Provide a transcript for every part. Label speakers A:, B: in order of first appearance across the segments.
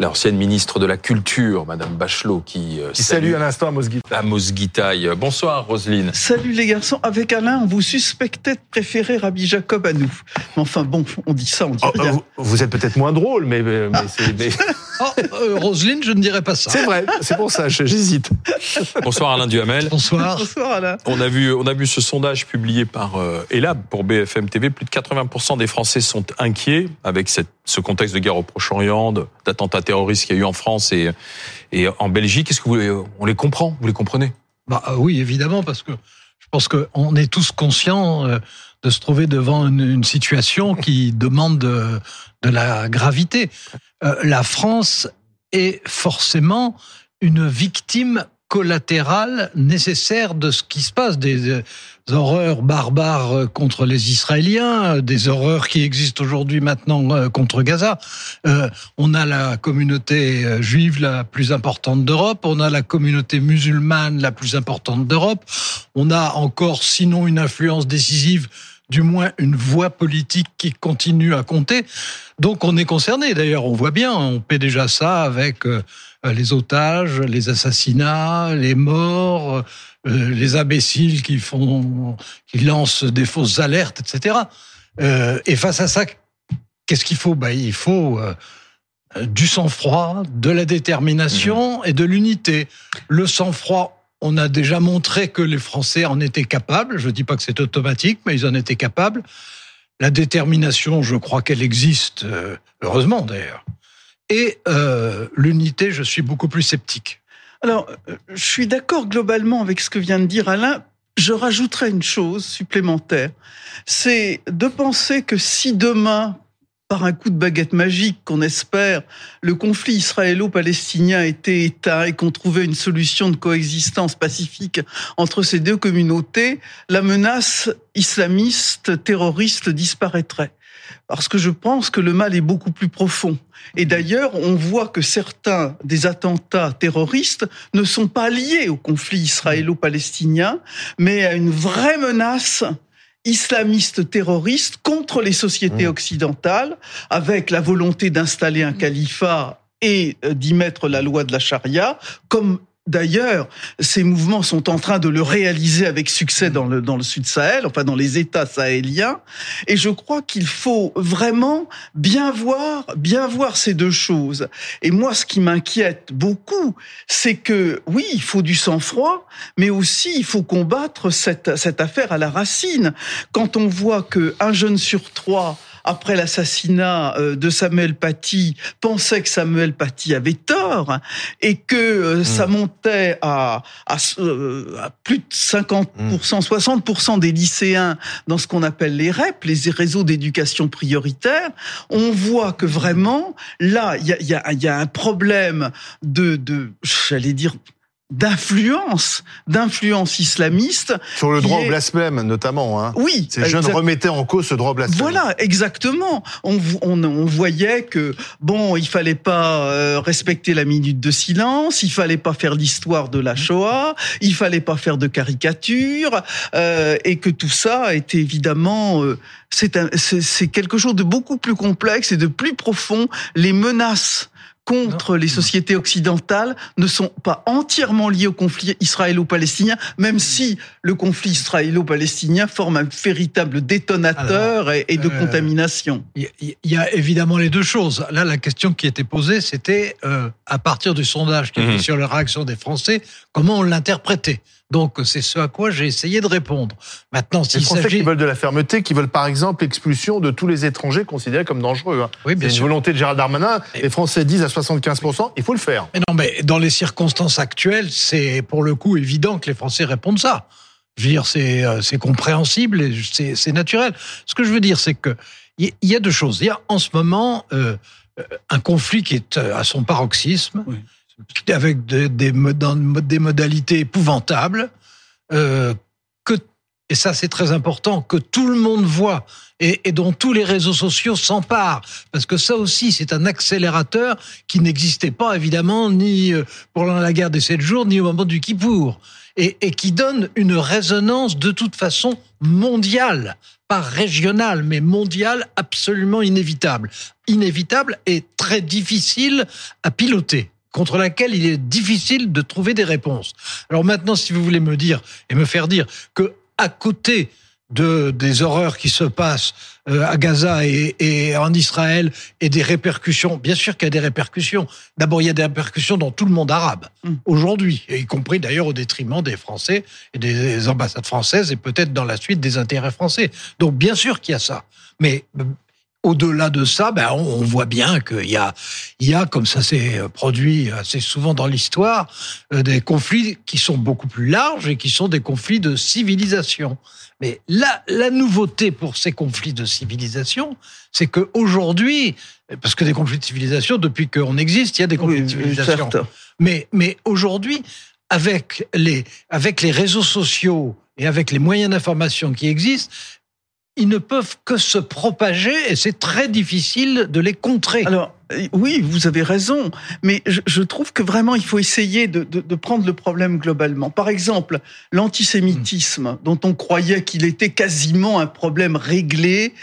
A: l'ancienne ministre de la Culture, Madame Bachelot, qui,
B: qui salue, à l'instant
A: à Mosguitaille. Bonsoir, Roselyne.
C: Salut les garçons. Avec Alain, on vous suspectait de préférer Rabbi Jacob à nous. Enfin bon, on dit ça, on dit oh, rien.
B: Vous, êtes peut-être moins drôle, mais, mais c'est...
D: oh, euh, Roselyne, je ne dirais pas ça.
B: C'est vrai, c'est pour ça, j'hésite.
A: Bonsoir Alain Duhamel.
D: Bonsoir.
C: Bonsoir Alain.
A: On a vu, on a vu ce sondage publié par euh, Elab pour BFM TV. Plus de 80% des Français sont inquiets avec cette, ce contexte de guerre au Proche-Orient, d'attentats terroristes qu'il y a eu en France et, et en Belgique. Est-ce que vous, on les comprend? Vous les comprenez?
D: Bah, euh, Oui, évidemment, parce que je pense qu'on est tous conscients euh, de se trouver devant une, situation qui demande de, la gravité. la France est forcément une victime collatérale nécessaire de ce qui se passe, des, horreurs barbares contre les Israéliens, des horreurs qui existent aujourd'hui maintenant euh, contre Gaza. Euh, on a la communauté euh, juive la plus importante d'Europe, on a la communauté musulmane la plus importante d'Europe, on a encore, sinon une influence décisive, du moins une voix politique qui continue à compter. Donc on est concerné. D'ailleurs, on voit bien, on paie déjà ça avec euh, les otages, les assassinats, les morts, euh, les imbéciles qui font, qui lancent des fausses alertes, etc. Euh, et face à ça, qu'est-ce qu'il faut? Ben, il faut du sang-froid, de la détermination mmh. et de l'unité. Le sang-froid, on a déjà montré que les Français en étaient capables. Je ne dis pas que c'est automatique, mais ils en étaient capables. La détermination, je crois qu'elle existe, heureusement d'ailleurs. Et euh, l'unité, je suis beaucoup plus sceptique.
C: Alors, euh, je suis d'accord globalement avec ce que vient de dire Alain. Je rajouterais une chose supplémentaire, c'est de penser que si demain, par un coup de baguette magique qu'on espère, le conflit israélo-palestinien était éteint et qu'on trouvait une solution de coexistence pacifique entre ces deux communautés, la menace islamiste terroriste disparaîtrait parce que je pense que le mal est beaucoup plus profond. Et d'ailleurs, on voit que certains des attentats terroristes ne sont pas liés au conflit israélo-palestinien, mais à une vraie menace islamiste terroriste contre les sociétés mmh. occidentales, avec la volonté d'installer un califat et d'y mettre la loi de la charia, comme D'ailleurs, ces mouvements sont en train de le réaliser avec succès dans le, dans le Sud Sahel, enfin dans les États sahéliens. Et je crois qu'il faut vraiment bien voir, bien voir ces deux choses. Et moi, ce qui m'inquiète beaucoup, c'est que oui, il faut du sang-froid, mais aussi il faut combattre cette, cette affaire à la racine. Quand on voit que un jeune sur trois après l'assassinat euh, de Samuel Paty, pensait que Samuel Paty avait tort et que euh, hmm. ça montait à, euh, à, plus de 50%, 60% hmm. des lycéens dans ce qu'on appelle les REP, les réseaux d'éducation prioritaire, on voit que vraiment, là, il y a, y, a, y a, un problème de, de j'allais dire, d'influence, d'influence islamiste.
B: Sur le droit au blasphème, notamment. Hein.
C: Oui.
B: Ces jeunes remettaient en cause ce droit au blasphème.
C: Voilà, exactement. On, on, on, voyait que bon, il fallait pas euh, respecter la minute de silence, il fallait pas faire l'histoire de la Shoah, il fallait pas faire de caricatures, euh, et que tout ça était évidemment euh, c'est quelque chose de beaucoup plus complexe et de plus profond. Les menaces contre les sociétés occidentales ne sont pas entièrement liées au conflit israélo-palestinien, même si le conflit israélo-palestinien forme un véritable détonateur et, de euh, contamination.
D: Il y, a évidemment les deux choses. Là, la question qui était posée, c'était euh, à partir du sondage qui était mhm. sur la réaction des Français, comment on l'interprétait donc c'est ce à quoi j'ai essayé de répondre.
B: Maintenant, s'il s'agit... qui veulent de la fermeté, qui veulent par exemple l'expulsion de tous les étrangers considérés comme dangereux. Hein. Oui, bien c'est une volonté de Gérald Darmanin. Les Français disent à 75%, il faut le faire.
D: Mais non, mais dans les circonstances actuelles, c'est pour le coup évident que les Français répondent ça. Je veux dire, c'est, euh, c'est compréhensible et c'est, c'est naturel. Ce que je veux dire, c'est que il y a deux choses. Il y a en ce moment euh, un conflit qui est euh, à son paroxysme. Oui avec des, modalités épouvantables, euh, et ça c'est très important, que tout le monde voit et, dont tous les réseaux sociaux s'emparent. Parce que ça aussi, c'est un accélérateur qui n'existait pas évidemment ni euh, pendant la guerre des sept jours, ni au moment du Kippour. Et qui donne une résonance de toute façon mondiale, pas régionale, mais mondiale absolument inévitable. Inévitable et très difficile à piloter contre laquelle il est difficile de trouver des réponses. Alors maintenant, si vous voulez me dire et me faire dire que à côté de des horreurs qui se passent euh, à Gaza et, et, en Israël et des répercussions. Bien sûr qu'il y a des répercussions. D'abord, il y a des répercussions dans tout le monde arabe mm. aujourd'hui, y compris d'ailleurs au détriment des Français et des ambassades françaises et peut-être dans la suite des intérêts français. Donc bien sûr qu'il y a ça. Mais au-delà de ça, ben, on, voit bien qu'il y a, il y a, comme ça s'est produit assez souvent dans l'histoire, euh, des conflits qui sont beaucoup plus larges et qui sont des conflits de civilisation. Mais la, la nouveauté pour ces conflits de civilisation, c'est qu'aujourd'hui, parce que des conflits de civilisation, depuis qu'on existe, il y a des conflits de civilisation. Mais, mais aujourd'hui, avec les, avec les réseaux sociaux et avec les moyens d'information qui existent, ils ne peuvent que se propager et c'est très difficile de les contrer.
C: Oui, vous avez raison, mais je, trouve que vraiment il faut essayer de, prendre le problème globalement. Par exemple, l'antisémitisme, dont on croyait qu'il était quasiment un problème réglé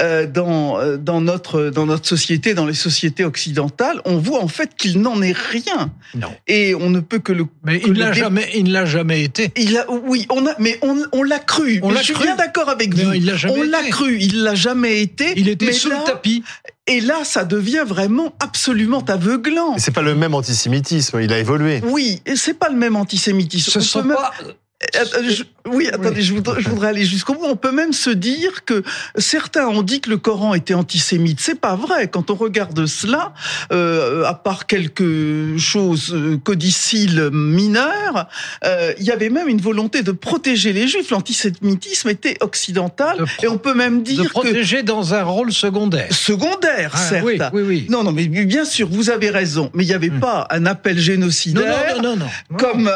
C: euh, dans euh, dans notre dans notre société, dans les sociétés occidentales, on voit en fait qu'il n'en est rien.
D: Non.
C: Et on ne peut que le.
D: Mais il l'a jamais, il ne l'a jamais été.
C: Il a, oui, on a, mais on, l'a cru. On l'a je suis bien d'accord avec vous.
D: il l'a jamais
C: on l'a cru, il l'a jamais été.
D: Il était sous le tapis.
C: Et là, ça devient vraiment absolument aveuglant.
B: C'est pas le même antisémitisme, il a évolué.
C: Oui, et c'est pas le même antisémitisme.
D: Ce sont pas
C: euh, euh, oui, attendez, je voudrais, aller jusqu'au bout. On peut même se dire que certains ont dit que le Coran était antisémite. C'est pas vrai. Quand on regarde cela, euh, à part quelques choses euh, codiciles mineures, euh, il y avait même une volonté de protéger les Juifs. L'antisémitisme était occidental, et on peut même dire de
D: protéger dans un rôle secondaire.
C: Secondaire, ah, certes.
D: Oui, oui, oui.
C: Non, non, mais bien sûr, vous avez raison. Mais il n'y avait hmm. pas un appel génocidaire
D: non, non, non,
C: comme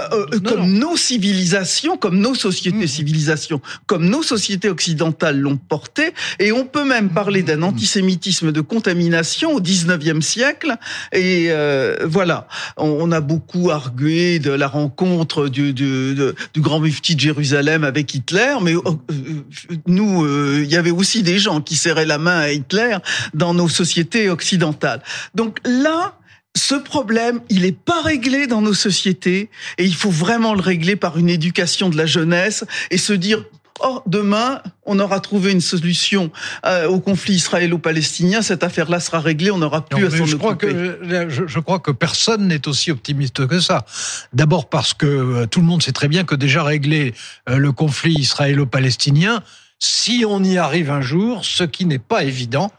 C: comme nos civilisations, comme nos sociétés, mmh. civilisations, comme nos sociétés occidentales l'ont porté. Et on peut même parler d'un mmh. antisémitisme de contamination au 19e siècle. Et euh, voilà, on, a beaucoup argué de la rencontre du, du, du grand mufti de Jérusalem avec Hitler, mais euh, euh, nous, il y avait aussi des gens qui serraient la main à Hitler dans nos sociétés occidentales. Donc là, ce problème, il n'est pas réglé dans nos sociétés et il faut vraiment le régler par une éducation de la jeunesse et se dire Oh, demain, on aura trouvé une solution euh, au conflit israélo-palestinien. Cette affaire-là sera réglée. On n'aura plus à s'en occuper.
D: Crois que, je, je, crois que personne n'est aussi optimiste que ça. D'abord parce que euh, tout le monde sait très bien que déjà régler euh, le conflit israélo-palestinien, si on y arrive un jour, ce qui n'est pas évident,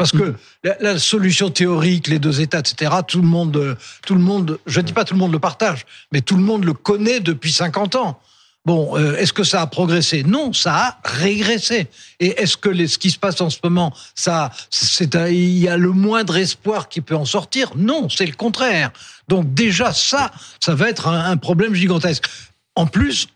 D: parce que la, solution théorique, les deux États, etc., tout le monde, tout le monde, je ne dis pas tout le monde le partage, mais tout le monde le connaît depuis 50 ans. Bon, euh, est-ce que ça a progressé? Non, ça a régressé. Et est-ce que les, ce qui se passe en ce moment, ça, c'est, il y a le moindre espoir qui peut en sortir? Non, c'est le contraire. Donc déjà ça, ça va être un, problème gigantesque. En plus,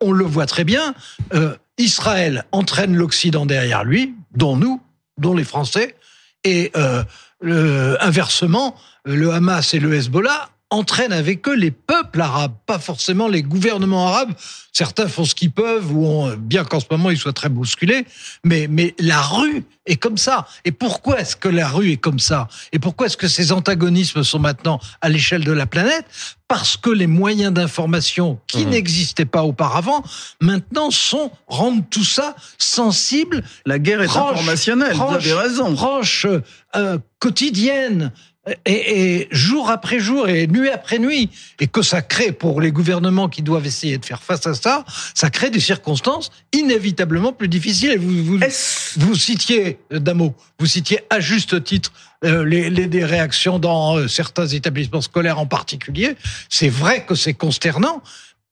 D: on, le voit très bien. Euh, Israël entraîne l'Occident derrière lui, dont nous, dont les Français, et euh, inversement, le Hamas et le Hezbollah entraînent avec eux les peuples arabes, pas forcément les gouvernements arabes. Certains font ce qu'ils peuvent, ou bien qu'en ce moment ils soient très bousculés, mais, mais la rue est comme ça. Et pourquoi est-ce que la rue est comme ça? Et pourquoi est-ce que ces antagonismes sont maintenant à l'échelle de la planète? Parce que les moyens d'information qui mmh. n'existaient pas auparavant, maintenant sont rendent tout ça sensible.
C: La guerre est informationnelle, vous avez raison.
D: Proche, euh, quotidienne, et, et, jour après jour et nuit après nuit, et que ça crée pour les gouvernements qui doivent essayer de faire face à ça, ça crée des circonstances inévitablement plus difficiles. Et vous, vous, vous citiez, euh, Damo, vous citiez à juste titre euh, les, les, des réactions dans euh, certains établissements scolaires en particulier. C'est vrai que c'est consternant,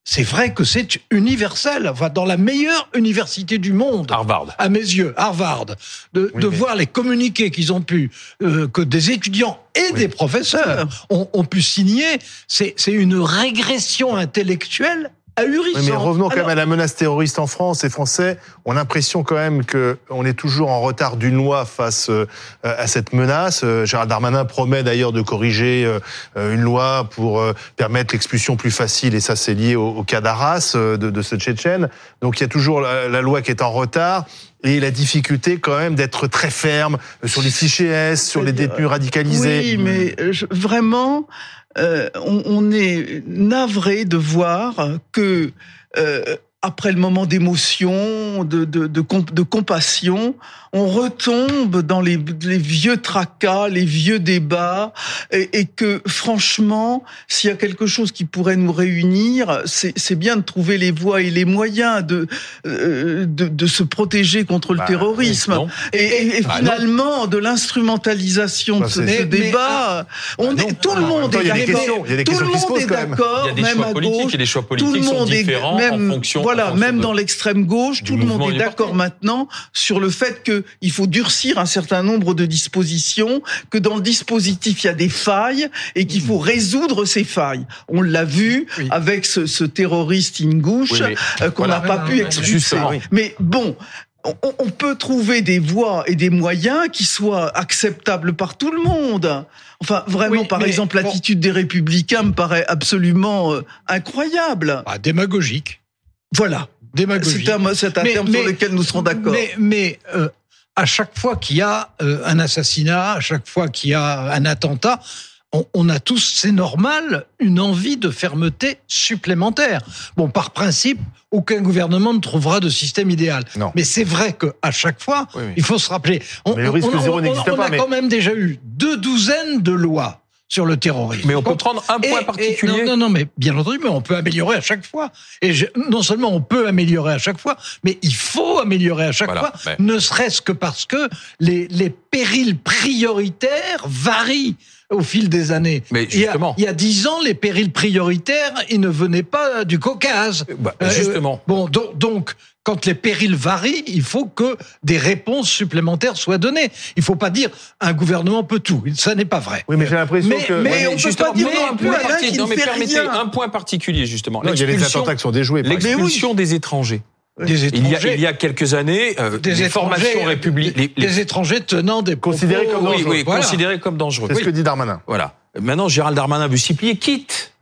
D: c'est vrai que c'est universel. Enfin, dans la meilleure université du monde,
A: Harvard,
D: à mes yeux, Harvard, de, de voir les communiqués qu'ils ont pu, euh, que des étudiants et des professeurs ont, ont pu signer, c'est une régression intellectuelle
B: mais revenons quand même à la menace terroriste en France. Les Français ont l'impression quand même qu'on est toujours en retard d'une loi face euh, à cette menace. Euh, Gérald Darmanin promet d'ailleurs de corriger euh, une loi pour permettre l'expulsion plus facile, et ça c'est lié au, cas d'Arras, de, de, ce Tchétchène. Donc il y a toujours la, loi qui est en retard et la difficulté quand même d'être très ferme sur les fichiers S, sur les détenus radicalisés.
C: Oui, mais vraiment, euh, on, on, est navré de voir que euh, après le moment d'émotion, de, de, de, de, compassion, on retombe dans les, les, vieux tracas, les vieux débats, et, et que franchement, s'il y a quelque chose qui pourrait nous réunir, c'est bien de trouver les voies et les moyens de, euh, de, de, se protéger contre le bah, terrorisme. Et, et, bah, finalement, de l'instrumentalisation de bah, ce, débat, on est, tout le monde est d'accord. Tout le monde est d'accord,
A: même à gauche. des choix politiques tout le monde est différents en fonction
C: voilà, même dans l'extrême gauche, tout le monde est d'accord maintenant sur le fait qu'il faut durcir un certain nombre de dispositions, que dans le dispositif il y a des failles et qu'il faut résoudre ces failles. On l'a vu avec ce, ce, terroriste Ingouche euh, qu'on n'a pas pu expulser. Mais bon, on, peut trouver des voies et des moyens qui soient acceptables par tout le monde. Enfin, vraiment, par exemple, l'attitude des républicains me paraît absolument euh, incroyable.
D: Ah, démagogique.
C: Voilà. Démagogie. C'est un, c'est un terme sur lequel nous serons d'accord.
D: Mais, mais euh, à chaque fois qu'il y a euh, un assassinat, à chaque fois qu'il y a un attentat, on, on a tous, c'est normal, une envie de fermeté supplémentaire. Bon, par principe, aucun gouvernement ne trouvera de système idéal. Non. Mais c'est vrai qu'à chaque fois, il faut se rappeler.
B: On, mais le risque zéro n'existe
D: pas. On a quand même déjà eu deux douzaines de lois sur le terrorisme.
A: Mais on peut prendre un point particulier.
D: non, non, mais bien entendu, mais on peut améliorer à chaque fois. Et non seulement on peut améliorer à chaque fois, mais il faut améliorer à chaque fois, ne serait-ce que parce que les, les périls prioritaires varient au fil des années.
A: Mais justement.
D: Il y a dix ans, les périls prioritaires, ils ne venaient pas du Caucase.
A: Bah, justement.
D: Euh, bon, donc, quand les périls varient, il faut que des réponses supplémentaires soient données. Il ne faut pas dire un gouvernement peut tout. Ça n'est pas vrai.
B: Oui, mais j'ai l'impression que.
C: Mais, on peut pas dire un point,
A: non, mais permettez un point particulier justement.
B: il y a les attentats qui sont déjoués.
A: L'expulsion des étrangers.
D: Des étrangers.
A: Il y a, il y a quelques années, euh, des formations républicaines.
D: Des, étrangers tenant des
B: considérés comme dangereux.
A: Oui, oui, considérés comme dangereux.
B: C'est ce que dit Darmanin.
A: Voilà. Maintenant, Gérald Darmanin veut s'y plier, quitte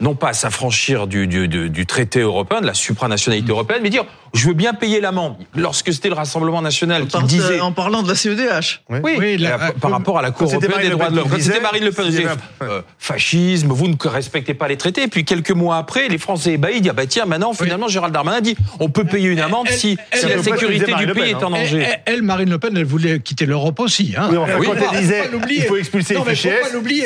A: non pas à s'affranchir du, du, du, traité européen, de la supranationalité européenne, mais dire je veux bien payer l'amende. Lorsque c'était le Rassemblement national qui disait...
C: En parlant de la CEDH.
A: Oui, oui par rapport à la Cour européenne des droits de l'homme. Quand c'était Marine Le Pen, disait euh, fascisme, vous ne respectez pas les traités. Et puis quelques mois après, les Français ébahis disent ah bah tiens, maintenant finalement Gérald Darmanin dit on peut payer une amende si, si la sécurité du pays est en hein. danger.
D: Elle, Marine Le Pen, elle voulait quitter l'Europe aussi. Hein.
B: Oui, enfin, quand elle disait il faut expulser les fichiers,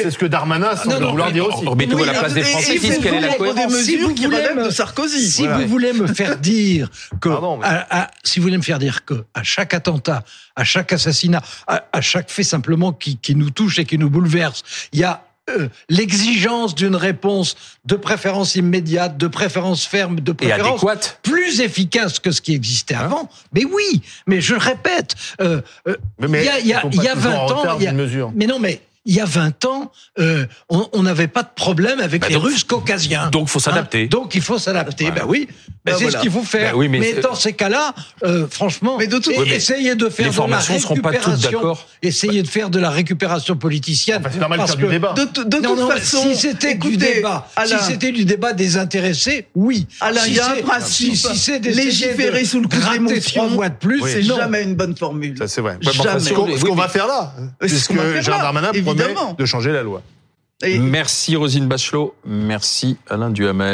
B: c'est ce que Darmanin semble vouloir dire aussi.
A: Remettez-vous à la place des Français, quelle est la cohérence
C: Si vous voulez de Sarkozy.
D: Si vous voulez me faire dire que si vous voulez me faire dire que à chaque attentat, à chaque assassinat, à, chaque fait simplement qui, qui, nous touche et qui nous bouleverse, il y a euh, l'exigence d'une réponse de préférence immédiate, de préférence ferme, de préférence plus efficace que ce qui existait hein avant. Mais oui, mais je répète, euh, euh, il y a, y a, y a 20 ans, y a, mais non, mais il y a 20 ans, euh, on n'avait pas de problème avec bah les Russes caucasiens.
A: Donc, il faut s'adapter.
D: Hein donc, il faut s'adapter. Ben oui, ben, c'est ce qu'il faut faire. Ben mais, dans ces cas-là, euh, franchement, mais de tout, essayez de faire de la récupération. Essayez de faire de la récupération politicienne.
B: Enfin, c'est normal de faire du débat.
C: De, de toute façon,
D: si c'était du débat, si c'était du débat désintéressé, oui.
C: Alain, il y a un principe. Si, c'est légiférer sous le coup d'émotion,
D: trois de plus,
C: c'est jamais une bonne formule.
B: Ça, c'est vrai. Ce qu'on va faire là, puisque Jean Darmanin de changer la loi.
A: Merci Rosine Bachelot, merci Alain Duhamel.